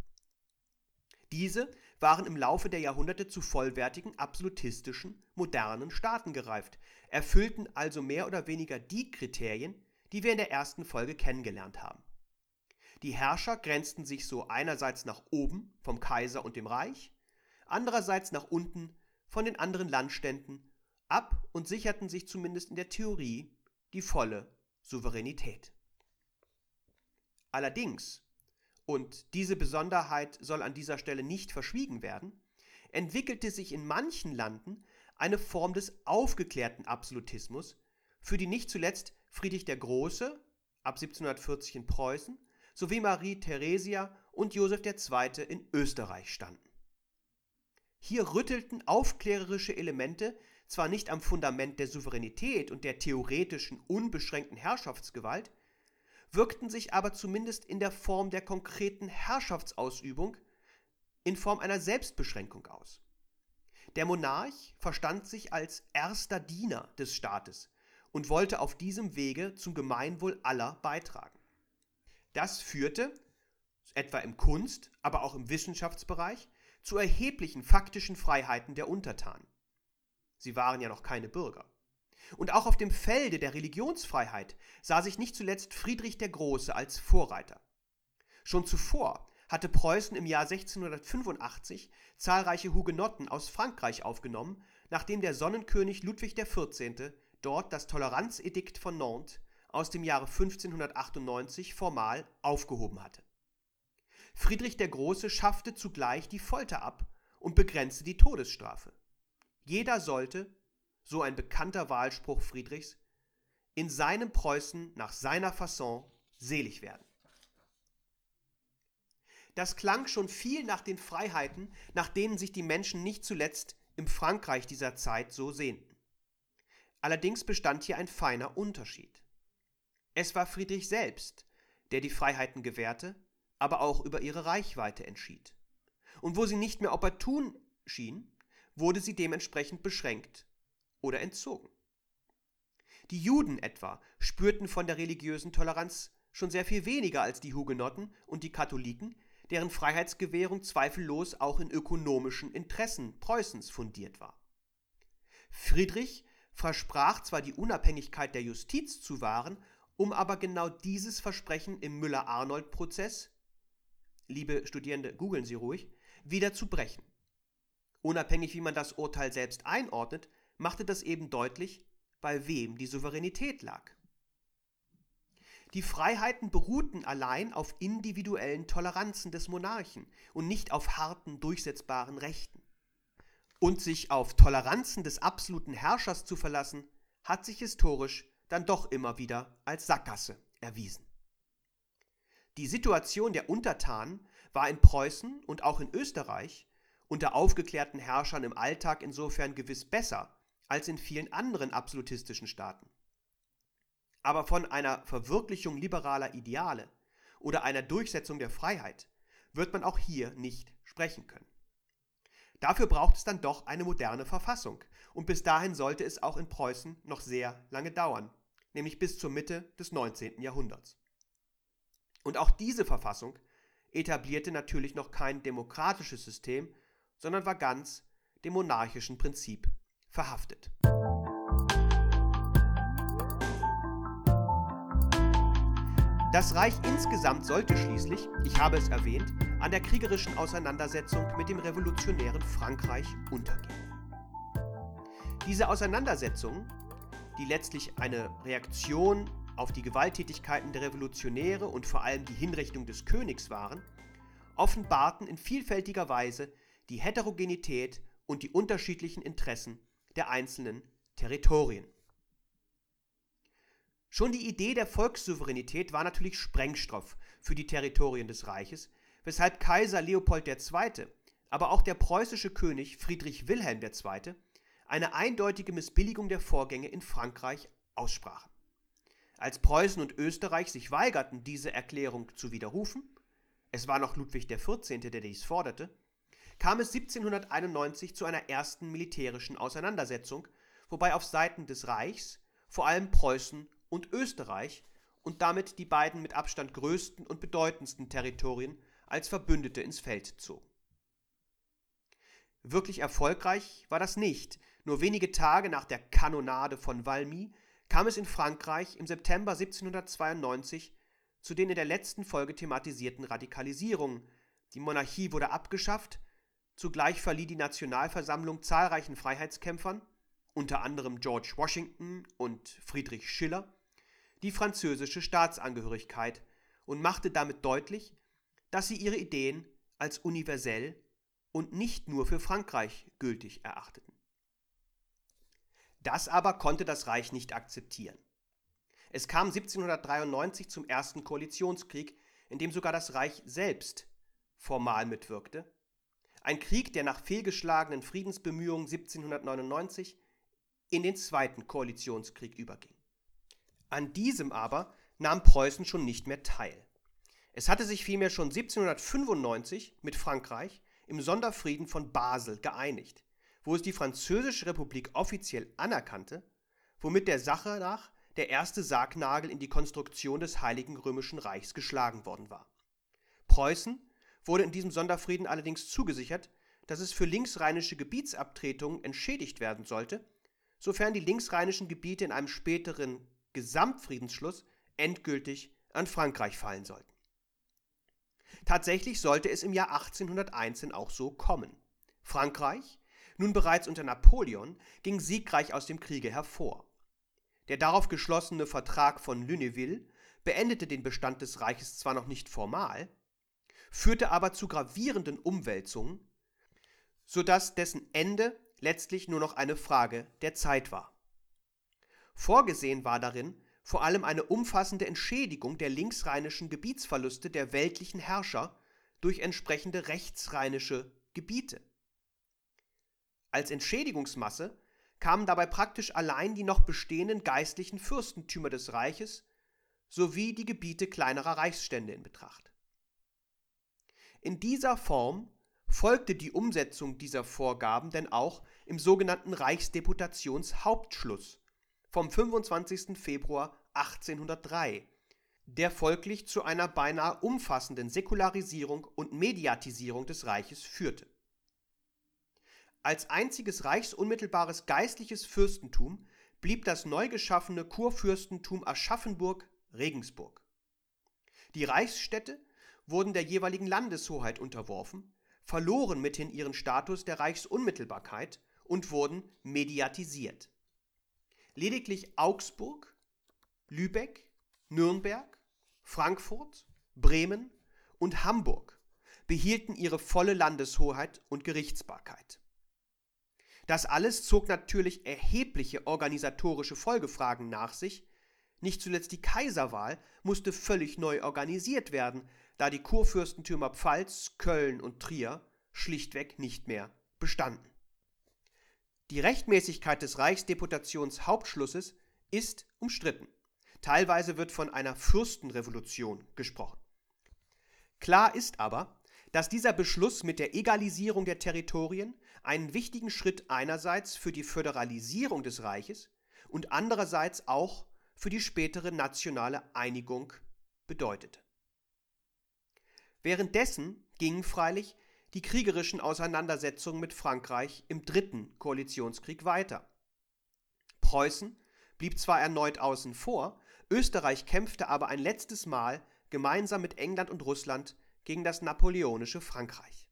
Diese waren im Laufe der Jahrhunderte zu vollwertigen, absolutistischen, modernen Staaten gereift, erfüllten also mehr oder weniger die Kriterien, die wir in der ersten Folge kennengelernt haben. Die Herrscher grenzten sich so einerseits nach oben vom Kaiser und dem Reich, andererseits nach unten von den anderen Landständen ab und sicherten sich zumindest in der Theorie die volle Souveränität. Allerdings und diese Besonderheit soll an dieser Stelle nicht verschwiegen werden, entwickelte sich in manchen Landen eine Form des aufgeklärten Absolutismus, für die nicht zuletzt Friedrich der Große ab 1740 in Preußen sowie Marie Theresia und Joseph II. in Österreich standen. Hier rüttelten aufklärerische Elemente zwar nicht am Fundament der Souveränität und der theoretischen unbeschränkten Herrschaftsgewalt, wirkten sich aber zumindest in der Form der konkreten Herrschaftsausübung in Form einer Selbstbeschränkung aus. Der Monarch verstand sich als erster Diener des Staates und wollte auf diesem Wege zum Gemeinwohl aller beitragen. Das führte, etwa im Kunst, aber auch im Wissenschaftsbereich, zu erheblichen faktischen Freiheiten der Untertanen. Sie waren ja noch keine Bürger. Und auch auf dem Felde der Religionsfreiheit sah sich nicht zuletzt Friedrich der Große als Vorreiter. Schon zuvor hatte Preußen im Jahr 1685 zahlreiche Hugenotten aus Frankreich aufgenommen, nachdem der Sonnenkönig Ludwig XIV. dort das Toleranzedikt von Nantes aus dem Jahre 1598 formal aufgehoben hatte. Friedrich der Große schaffte zugleich die Folter ab und begrenzte die Todesstrafe. Jeder sollte, so ein bekannter Wahlspruch Friedrichs, in seinem Preußen nach seiner Fasson selig werden. Das klang schon viel nach den Freiheiten, nach denen sich die Menschen nicht zuletzt im Frankreich dieser Zeit so sehnten. Allerdings bestand hier ein feiner Unterschied. Es war Friedrich selbst, der die Freiheiten gewährte, aber auch über ihre Reichweite entschied. Und wo sie nicht mehr opportun schien, wurde sie dementsprechend beschränkt oder entzogen. Die Juden etwa spürten von der religiösen Toleranz schon sehr viel weniger als die Hugenotten und die Katholiken, deren Freiheitsgewährung zweifellos auch in ökonomischen Interessen Preußens fundiert war. Friedrich versprach zwar die Unabhängigkeit der Justiz zu wahren, um aber genau dieses Versprechen im Müller-Arnold-Prozess, liebe Studierende, googeln Sie ruhig, wieder zu brechen. Unabhängig wie man das Urteil selbst einordnet, machte das eben deutlich, bei wem die Souveränität lag. Die Freiheiten beruhten allein auf individuellen Toleranzen des Monarchen und nicht auf harten, durchsetzbaren Rechten. Und sich auf Toleranzen des absoluten Herrschers zu verlassen, hat sich historisch dann doch immer wieder als Sackgasse erwiesen. Die Situation der Untertanen war in Preußen und auch in Österreich unter aufgeklärten Herrschern im Alltag insofern gewiss besser als in vielen anderen absolutistischen Staaten. Aber von einer Verwirklichung liberaler Ideale oder einer Durchsetzung der Freiheit wird man auch hier nicht sprechen können. Dafür braucht es dann doch eine moderne Verfassung. Und bis dahin sollte es auch in Preußen noch sehr lange dauern, nämlich bis zur Mitte des 19. Jahrhunderts. Und auch diese Verfassung etablierte natürlich noch kein demokratisches System, sondern war ganz dem monarchischen Prinzip verhaftet. Das Reich insgesamt sollte schließlich, ich habe es erwähnt, an der kriegerischen Auseinandersetzung mit dem revolutionären Frankreich untergehen. Diese Auseinandersetzung, die letztlich eine Reaktion auf die Gewalttätigkeiten der Revolutionäre und vor allem die Hinrichtung des Königs waren, offenbarten in vielfältiger Weise die Heterogenität und die unterschiedlichen Interessen der einzelnen Territorien. Schon die Idee der Volkssouveränität war natürlich Sprengstoff für die Territorien des Reiches, weshalb Kaiser Leopold II., aber auch der preußische König Friedrich Wilhelm II. eine eindeutige Missbilligung der Vorgänge in Frankreich aussprachen. Als Preußen und Österreich sich weigerten, diese Erklärung zu widerrufen, es war noch Ludwig XIV., der dies forderte, kam es 1791 zu einer ersten militärischen Auseinandersetzung, wobei auf Seiten des Reichs vor allem Preußen und Österreich und damit die beiden mit Abstand größten und bedeutendsten Territorien als Verbündete ins Feld zogen. Wirklich erfolgreich war das nicht. Nur wenige Tage nach der Kanonade von Valmy kam es in Frankreich im September 1792 zu den in der letzten Folge thematisierten Radikalisierungen. Die Monarchie wurde abgeschafft, zugleich verlieh die Nationalversammlung zahlreichen Freiheitskämpfern, unter anderem George Washington und Friedrich Schiller, die französische Staatsangehörigkeit und machte damit deutlich, dass sie ihre Ideen als universell und nicht nur für Frankreich gültig erachteten. Das aber konnte das Reich nicht akzeptieren. Es kam 1793 zum ersten Koalitionskrieg, in dem sogar das Reich selbst formal mitwirkte. Ein Krieg, der nach fehlgeschlagenen Friedensbemühungen 1799 in den zweiten Koalitionskrieg überging. An diesem aber nahm Preußen schon nicht mehr teil. Es hatte sich vielmehr schon 1795 mit Frankreich im Sonderfrieden von Basel geeinigt, wo es die Französische Republik offiziell anerkannte, womit der Sache nach der erste Sargnagel in die Konstruktion des Heiligen Römischen Reichs geschlagen worden war. Preußen wurde in diesem Sonderfrieden allerdings zugesichert, dass es für linksrheinische Gebietsabtretungen entschädigt werden sollte, sofern die linksrheinischen Gebiete in einem späteren Gesamtfriedensschluss endgültig an Frankreich fallen sollten. Tatsächlich sollte es im Jahr 1801 auch so kommen. Frankreich, nun bereits unter Napoleon, ging siegreich aus dem Kriege hervor. Der darauf geschlossene Vertrag von Lunéville beendete den Bestand des Reiches zwar noch nicht formal, führte aber zu gravierenden Umwälzungen, sodass dessen Ende letztlich nur noch eine Frage der Zeit war. Vorgesehen war darin vor allem eine umfassende Entschädigung der linksrheinischen Gebietsverluste der weltlichen Herrscher durch entsprechende rechtsrheinische Gebiete. Als Entschädigungsmasse kamen dabei praktisch allein die noch bestehenden geistlichen Fürstentümer des Reiches sowie die Gebiete kleinerer Reichsstände in Betracht. In dieser Form folgte die Umsetzung dieser Vorgaben denn auch im sogenannten Reichsdeputationshauptschluss vom 25. Februar 1803, der folglich zu einer beinahe umfassenden Säkularisierung und Mediatisierung des Reiches führte. Als einziges reichsunmittelbares geistliches Fürstentum blieb das neu geschaffene Kurfürstentum Aschaffenburg Regensburg. Die Reichsstädte wurden der jeweiligen Landeshoheit unterworfen, verloren mithin ihren Status der Reichsunmittelbarkeit und wurden mediatisiert. Lediglich Augsburg, Lübeck, Nürnberg, Frankfurt, Bremen und Hamburg behielten ihre volle Landeshoheit und Gerichtsbarkeit. Das alles zog natürlich erhebliche organisatorische Folgefragen nach sich, nicht zuletzt die Kaiserwahl musste völlig neu organisiert werden, da die Kurfürstentümer Pfalz, Köln und Trier schlichtweg nicht mehr bestanden. Die Rechtmäßigkeit des Reichsdeputationshauptschlusses ist umstritten. Teilweise wird von einer Fürstenrevolution gesprochen. Klar ist aber, dass dieser Beschluss mit der Egalisierung der Territorien einen wichtigen Schritt einerseits für die Föderalisierung des Reiches und andererseits auch für die spätere nationale Einigung bedeutete. Währenddessen gingen freilich die kriegerischen Auseinandersetzungen mit Frankreich im dritten Koalitionskrieg weiter. Preußen blieb zwar erneut außen vor, Österreich kämpfte aber ein letztes Mal gemeinsam mit England und Russland gegen das napoleonische Frankreich.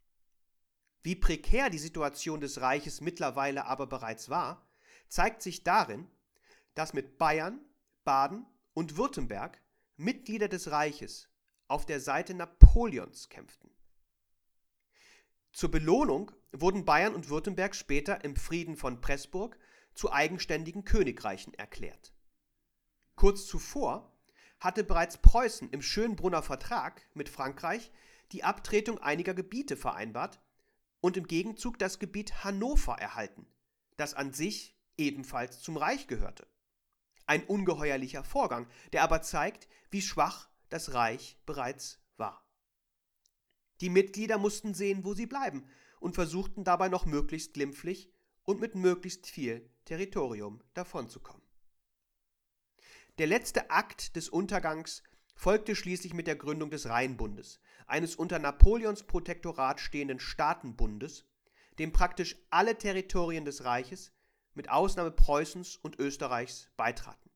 Wie prekär die Situation des Reiches mittlerweile aber bereits war, zeigt sich darin, dass mit Bayern, Baden und Württemberg Mitglieder des Reiches auf der Seite Napoleons kämpften. Zur Belohnung wurden Bayern und Württemberg später im Frieden von Pressburg zu eigenständigen Königreichen erklärt. Kurz zuvor hatte bereits Preußen im Schönbrunner Vertrag mit Frankreich die Abtretung einiger Gebiete vereinbart und im Gegenzug das Gebiet Hannover erhalten, das an sich ebenfalls zum Reich gehörte. Ein ungeheuerlicher Vorgang, der aber zeigt, wie schwach das Reich bereits war. Die Mitglieder mussten sehen, wo sie bleiben und versuchten dabei noch möglichst glimpflich und mit möglichst viel Territorium davonzukommen. Der letzte Akt des Untergangs folgte schließlich mit der Gründung des Rheinbundes, eines unter Napoleons Protektorat stehenden Staatenbundes, dem praktisch alle Territorien des Reiches, mit Ausnahme Preußens und Österreichs, beitraten.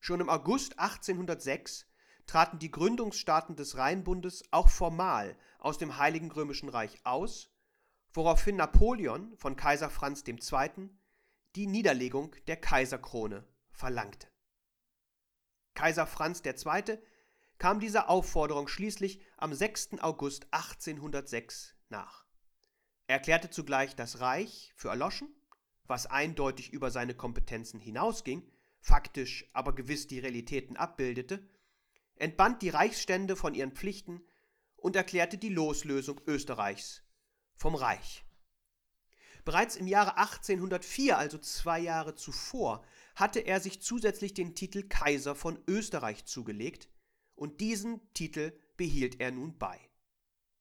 Schon im August 1806 traten die Gründungsstaaten des Rheinbundes auch formal aus dem Heiligen Römischen Reich aus, woraufhin Napoleon von Kaiser Franz II. die Niederlegung der Kaiserkrone verlangte. Kaiser Franz II. kam dieser Aufforderung schließlich am 6. August 1806 nach. Er erklärte zugleich das Reich für erloschen, was eindeutig über seine Kompetenzen hinausging, faktisch aber gewiss die Realitäten abbildete, entband die Reichsstände von ihren Pflichten und erklärte die Loslösung Österreichs vom Reich. Bereits im Jahre 1804, also zwei Jahre zuvor, hatte er sich zusätzlich den Titel Kaiser von Österreich zugelegt, und diesen Titel behielt er nun bei.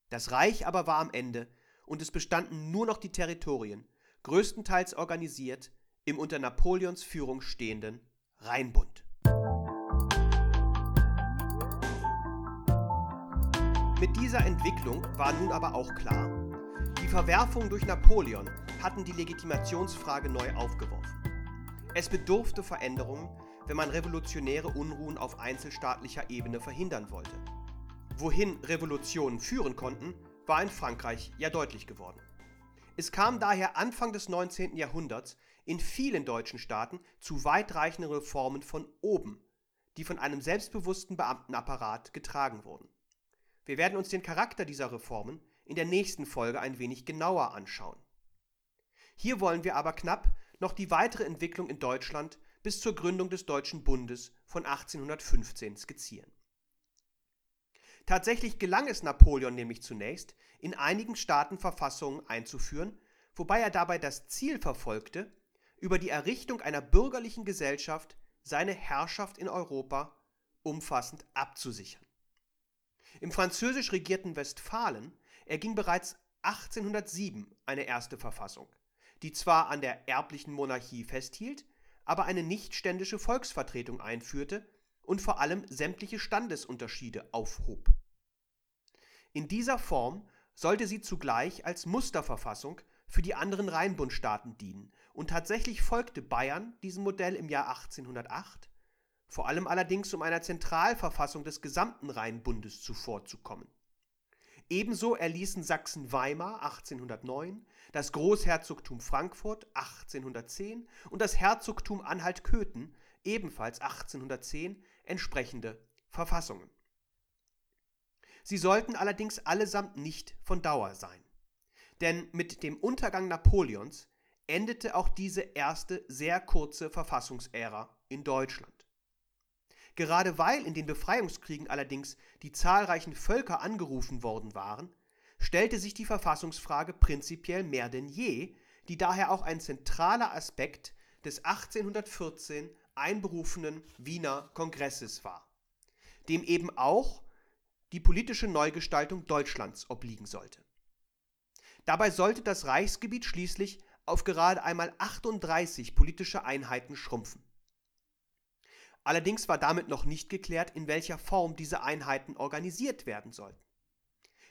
Das Reich aber war am Ende, und es bestanden nur noch die Territorien, größtenteils organisiert im unter Napoleons Führung stehenden Rheinbund. Mit dieser Entwicklung war nun aber auch klar, die Verwerfungen durch Napoleon hatten die Legitimationsfrage neu aufgeworfen. Es bedurfte Veränderungen, wenn man revolutionäre Unruhen auf einzelstaatlicher Ebene verhindern wollte. Wohin Revolutionen führen konnten, war in Frankreich ja deutlich geworden. Es kam daher Anfang des 19. Jahrhunderts in vielen deutschen Staaten zu weitreichenden Reformen von oben, die von einem selbstbewussten Beamtenapparat getragen wurden. Wir werden uns den Charakter dieser Reformen in der nächsten Folge ein wenig genauer anschauen. Hier wollen wir aber knapp noch die weitere Entwicklung in Deutschland bis zur Gründung des Deutschen Bundes von 1815 skizzieren. Tatsächlich gelang es Napoleon nämlich zunächst, in einigen Staaten Verfassungen einzuführen, wobei er dabei das Ziel verfolgte, über die Errichtung einer bürgerlichen Gesellschaft seine Herrschaft in Europa umfassend abzusichern. Im französisch regierten Westfalen erging bereits 1807 eine erste Verfassung die zwar an der erblichen Monarchie festhielt, aber eine nichtständische Volksvertretung einführte und vor allem sämtliche Standesunterschiede aufhob. In dieser Form sollte sie zugleich als Musterverfassung für die anderen Rheinbundstaaten dienen und tatsächlich folgte Bayern diesem Modell im Jahr 1808, vor allem allerdings um einer Zentralverfassung des gesamten Rheinbundes zuvorzukommen. Ebenso erließen Sachsen-Weimar 1809, das Großherzogtum Frankfurt 1810 und das Herzogtum Anhalt-Köthen ebenfalls 1810 entsprechende Verfassungen. Sie sollten allerdings allesamt nicht von Dauer sein. Denn mit dem Untergang Napoleons endete auch diese erste sehr kurze Verfassungsära in Deutschland. Gerade weil in den Befreiungskriegen allerdings die zahlreichen Völker angerufen worden waren, stellte sich die Verfassungsfrage prinzipiell mehr denn je, die daher auch ein zentraler Aspekt des 1814 einberufenen Wiener Kongresses war, dem eben auch die politische Neugestaltung Deutschlands obliegen sollte. Dabei sollte das Reichsgebiet schließlich auf gerade einmal 38 politische Einheiten schrumpfen. Allerdings war damit noch nicht geklärt, in welcher Form diese Einheiten organisiert werden sollten.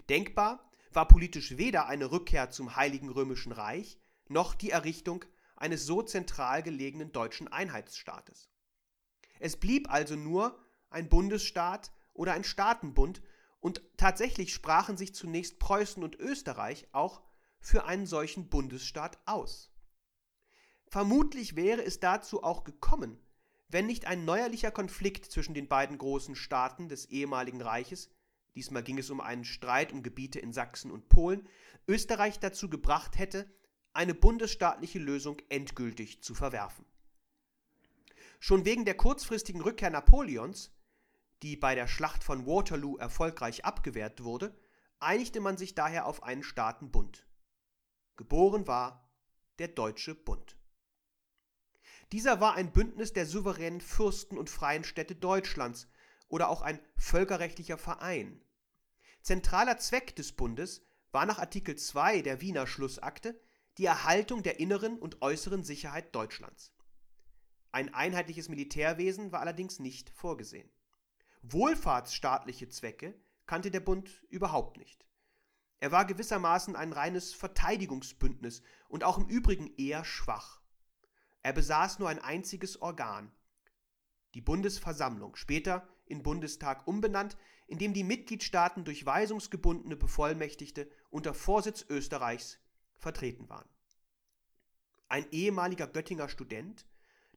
Denkbar war politisch weder eine Rückkehr zum Heiligen Römischen Reich noch die Errichtung eines so zentral gelegenen deutschen Einheitsstaates. Es blieb also nur ein Bundesstaat oder ein Staatenbund und tatsächlich sprachen sich zunächst Preußen und Österreich auch für einen solchen Bundesstaat aus. Vermutlich wäre es dazu auch gekommen, wenn nicht ein neuerlicher Konflikt zwischen den beiden großen Staaten des ehemaligen Reiches, diesmal ging es um einen Streit um Gebiete in Sachsen und Polen, Österreich dazu gebracht hätte, eine bundesstaatliche Lösung endgültig zu verwerfen. Schon wegen der kurzfristigen Rückkehr Napoleons, die bei der Schlacht von Waterloo erfolgreich abgewehrt wurde, einigte man sich daher auf einen Staatenbund. Geboren war der Deutsche Bund. Dieser war ein Bündnis der souveränen Fürsten und freien Städte Deutschlands oder auch ein völkerrechtlicher Verein. Zentraler Zweck des Bundes war nach Artikel 2 der Wiener Schlussakte die Erhaltung der inneren und äußeren Sicherheit Deutschlands. Ein einheitliches Militärwesen war allerdings nicht vorgesehen. Wohlfahrtsstaatliche Zwecke kannte der Bund überhaupt nicht. Er war gewissermaßen ein reines Verteidigungsbündnis und auch im Übrigen eher schwach. Er besaß nur ein einziges Organ, die Bundesversammlung, später in Bundestag umbenannt, in dem die Mitgliedstaaten durch weisungsgebundene Bevollmächtigte unter Vorsitz Österreichs vertreten waren. Ein ehemaliger Göttinger Student,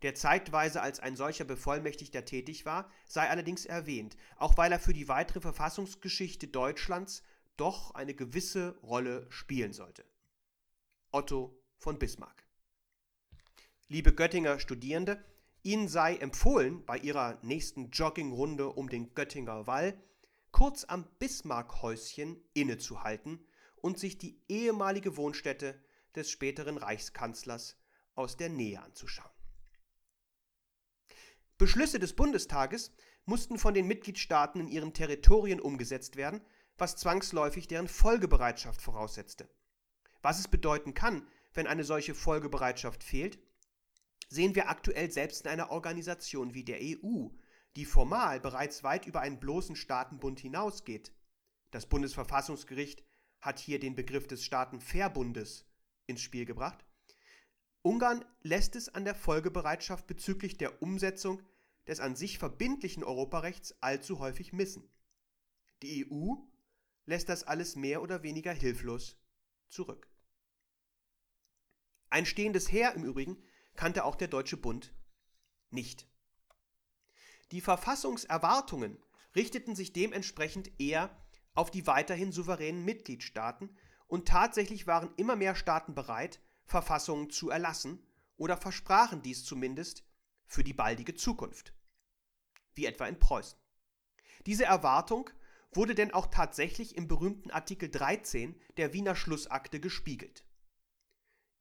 der zeitweise als ein solcher Bevollmächtigter tätig war, sei allerdings erwähnt, auch weil er für die weitere Verfassungsgeschichte Deutschlands doch eine gewisse Rolle spielen sollte. Otto von Bismarck. Liebe Göttinger Studierende, Ihnen sei empfohlen, bei Ihrer nächsten Joggingrunde um den Göttinger Wall kurz am Bismarckhäuschen innezuhalten und sich die ehemalige Wohnstätte des späteren Reichskanzlers aus der Nähe anzuschauen. Beschlüsse des Bundestages mussten von den Mitgliedstaaten in ihren Territorien umgesetzt werden, was zwangsläufig deren Folgebereitschaft voraussetzte. Was es bedeuten kann, wenn eine solche Folgebereitschaft fehlt, sehen wir aktuell selbst in einer Organisation wie der EU, die formal bereits weit über einen bloßen Staatenbund hinausgeht. Das Bundesverfassungsgericht hat hier den Begriff des Staatenverbundes ins Spiel gebracht. Ungarn lässt es an der Folgebereitschaft bezüglich der Umsetzung des an sich verbindlichen Europarechts allzu häufig missen. Die EU lässt das alles mehr oder weniger hilflos zurück. Ein stehendes Heer im Übrigen kannte auch der Deutsche Bund nicht. Die Verfassungserwartungen richteten sich dementsprechend eher auf die weiterhin souveränen Mitgliedstaaten und tatsächlich waren immer mehr Staaten bereit, Verfassungen zu erlassen oder versprachen dies zumindest für die baldige Zukunft, wie etwa in Preußen. Diese Erwartung wurde denn auch tatsächlich im berühmten Artikel 13 der Wiener Schlussakte gespiegelt.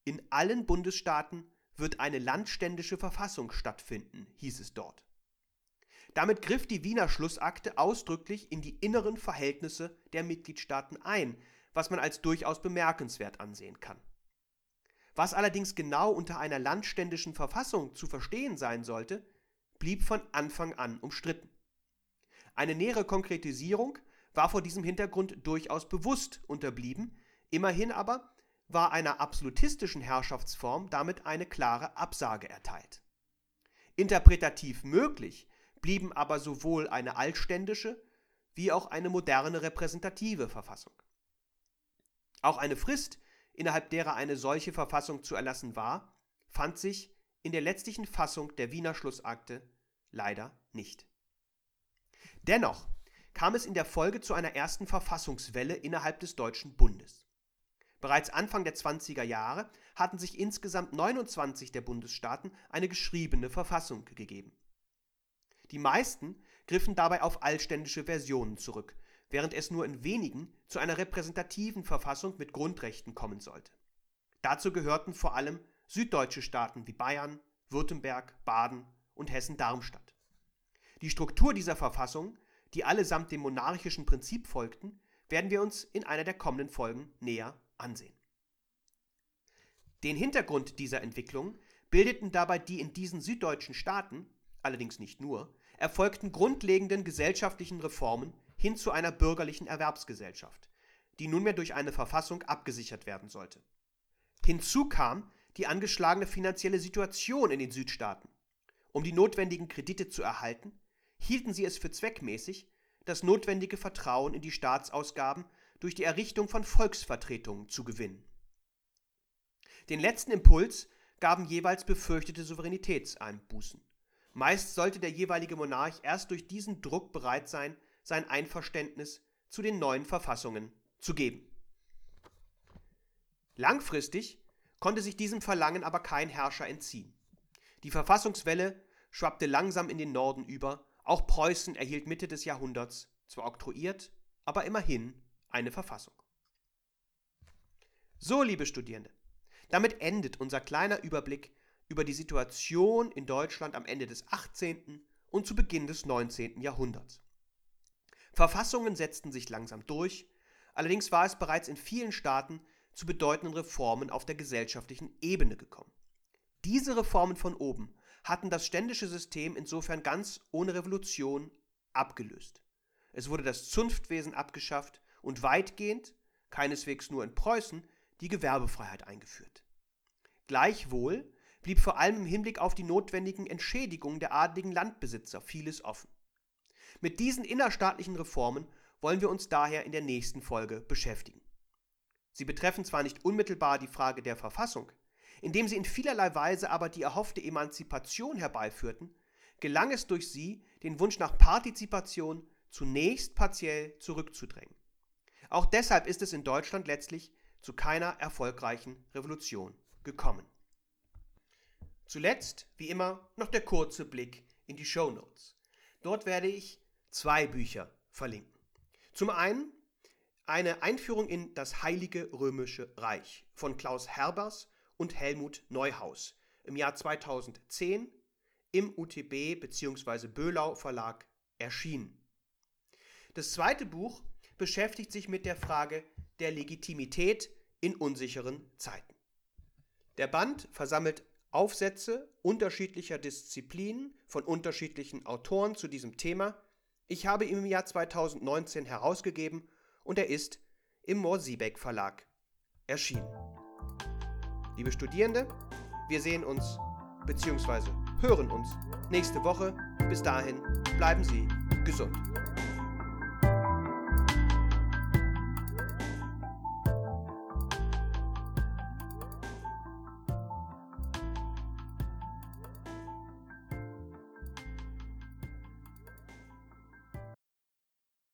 In allen Bundesstaaten wird eine landständische Verfassung stattfinden, hieß es dort. Damit griff die Wiener Schlussakte ausdrücklich in die inneren Verhältnisse der Mitgliedstaaten ein, was man als durchaus bemerkenswert ansehen kann. Was allerdings genau unter einer landständischen Verfassung zu verstehen sein sollte, blieb von Anfang an umstritten. Eine nähere Konkretisierung war vor diesem Hintergrund durchaus bewusst unterblieben, immerhin aber war einer absolutistischen Herrschaftsform damit eine klare Absage erteilt. Interpretativ möglich blieben aber sowohl eine altständische wie auch eine moderne repräsentative Verfassung. Auch eine Frist, innerhalb derer eine solche Verfassung zu erlassen war, fand sich in der letztlichen Fassung der Wiener Schlussakte leider nicht. Dennoch kam es in der Folge zu einer ersten Verfassungswelle innerhalb des Deutschen Bundes. Bereits Anfang der 20er Jahre hatten sich insgesamt 29 der Bundesstaaten eine geschriebene Verfassung gegeben. Die meisten griffen dabei auf altständische Versionen zurück, während es nur in wenigen zu einer repräsentativen Verfassung mit Grundrechten kommen sollte. Dazu gehörten vor allem süddeutsche Staaten wie Bayern, Württemberg, Baden und Hessen-Darmstadt. Die Struktur dieser Verfassung, die allesamt dem monarchischen Prinzip folgten, werden wir uns in einer der kommenden Folgen näher ansehen. Den Hintergrund dieser Entwicklung bildeten dabei die in diesen süddeutschen Staaten, allerdings nicht nur, erfolgten grundlegenden gesellschaftlichen Reformen hin zu einer bürgerlichen Erwerbsgesellschaft, die nunmehr durch eine Verfassung abgesichert werden sollte. Hinzu kam die angeschlagene finanzielle Situation in den Südstaaten. Um die notwendigen Kredite zu erhalten, hielten sie es für zweckmäßig, das notwendige Vertrauen in die Staatsausgaben durch die Errichtung von Volksvertretungen zu gewinnen. Den letzten Impuls gaben jeweils befürchtete Souveränitätseinbußen. Meist sollte der jeweilige Monarch erst durch diesen Druck bereit sein, sein Einverständnis zu den neuen Verfassungen zu geben. Langfristig konnte sich diesem Verlangen aber kein Herrscher entziehen. Die Verfassungswelle schwappte langsam in den Norden über, auch Preußen erhielt Mitte des Jahrhunderts, zwar oktroyiert, aber immerhin eine Verfassung. So, liebe Studierende, damit endet unser kleiner Überblick über die Situation in Deutschland am Ende des 18. und zu Beginn des 19. Jahrhunderts. Verfassungen setzten sich langsam durch, allerdings war es bereits in vielen Staaten zu bedeutenden Reformen auf der gesellschaftlichen Ebene gekommen. Diese Reformen von oben hatten das ständische System insofern ganz ohne Revolution abgelöst. Es wurde das Zunftwesen abgeschafft und weitgehend, keineswegs nur in Preußen, die Gewerbefreiheit eingeführt. Gleichwohl blieb vor allem im Hinblick auf die notwendigen Entschädigungen der adligen Landbesitzer vieles offen. Mit diesen innerstaatlichen Reformen wollen wir uns daher in der nächsten Folge beschäftigen. Sie betreffen zwar nicht unmittelbar die Frage der Verfassung, indem sie in vielerlei Weise aber die erhoffte Emanzipation herbeiführten, gelang es durch sie, den Wunsch nach Partizipation zunächst partiell zurückzudrängen. Auch deshalb ist es in Deutschland letztlich zu keiner erfolgreichen Revolution gekommen. Zuletzt, wie immer, noch der kurze Blick in die Show Notes. Dort werde ich zwei Bücher verlinken. Zum einen eine Einführung in das Heilige Römische Reich von Klaus Herbers und Helmut Neuhaus im Jahr 2010 im UTB bzw. Böhlau Verlag erschienen. Das zweite Buch beschäftigt sich mit der Frage der Legitimität in unsicheren Zeiten. Der Band versammelt Aufsätze unterschiedlicher Disziplinen von unterschiedlichen Autoren zu diesem Thema. Ich habe ihn im Jahr 2019 herausgegeben und er ist im Mohr-Siebeck Verlag erschienen. Liebe Studierende, wir sehen uns bzw. hören uns nächste Woche. Bis dahin bleiben Sie gesund.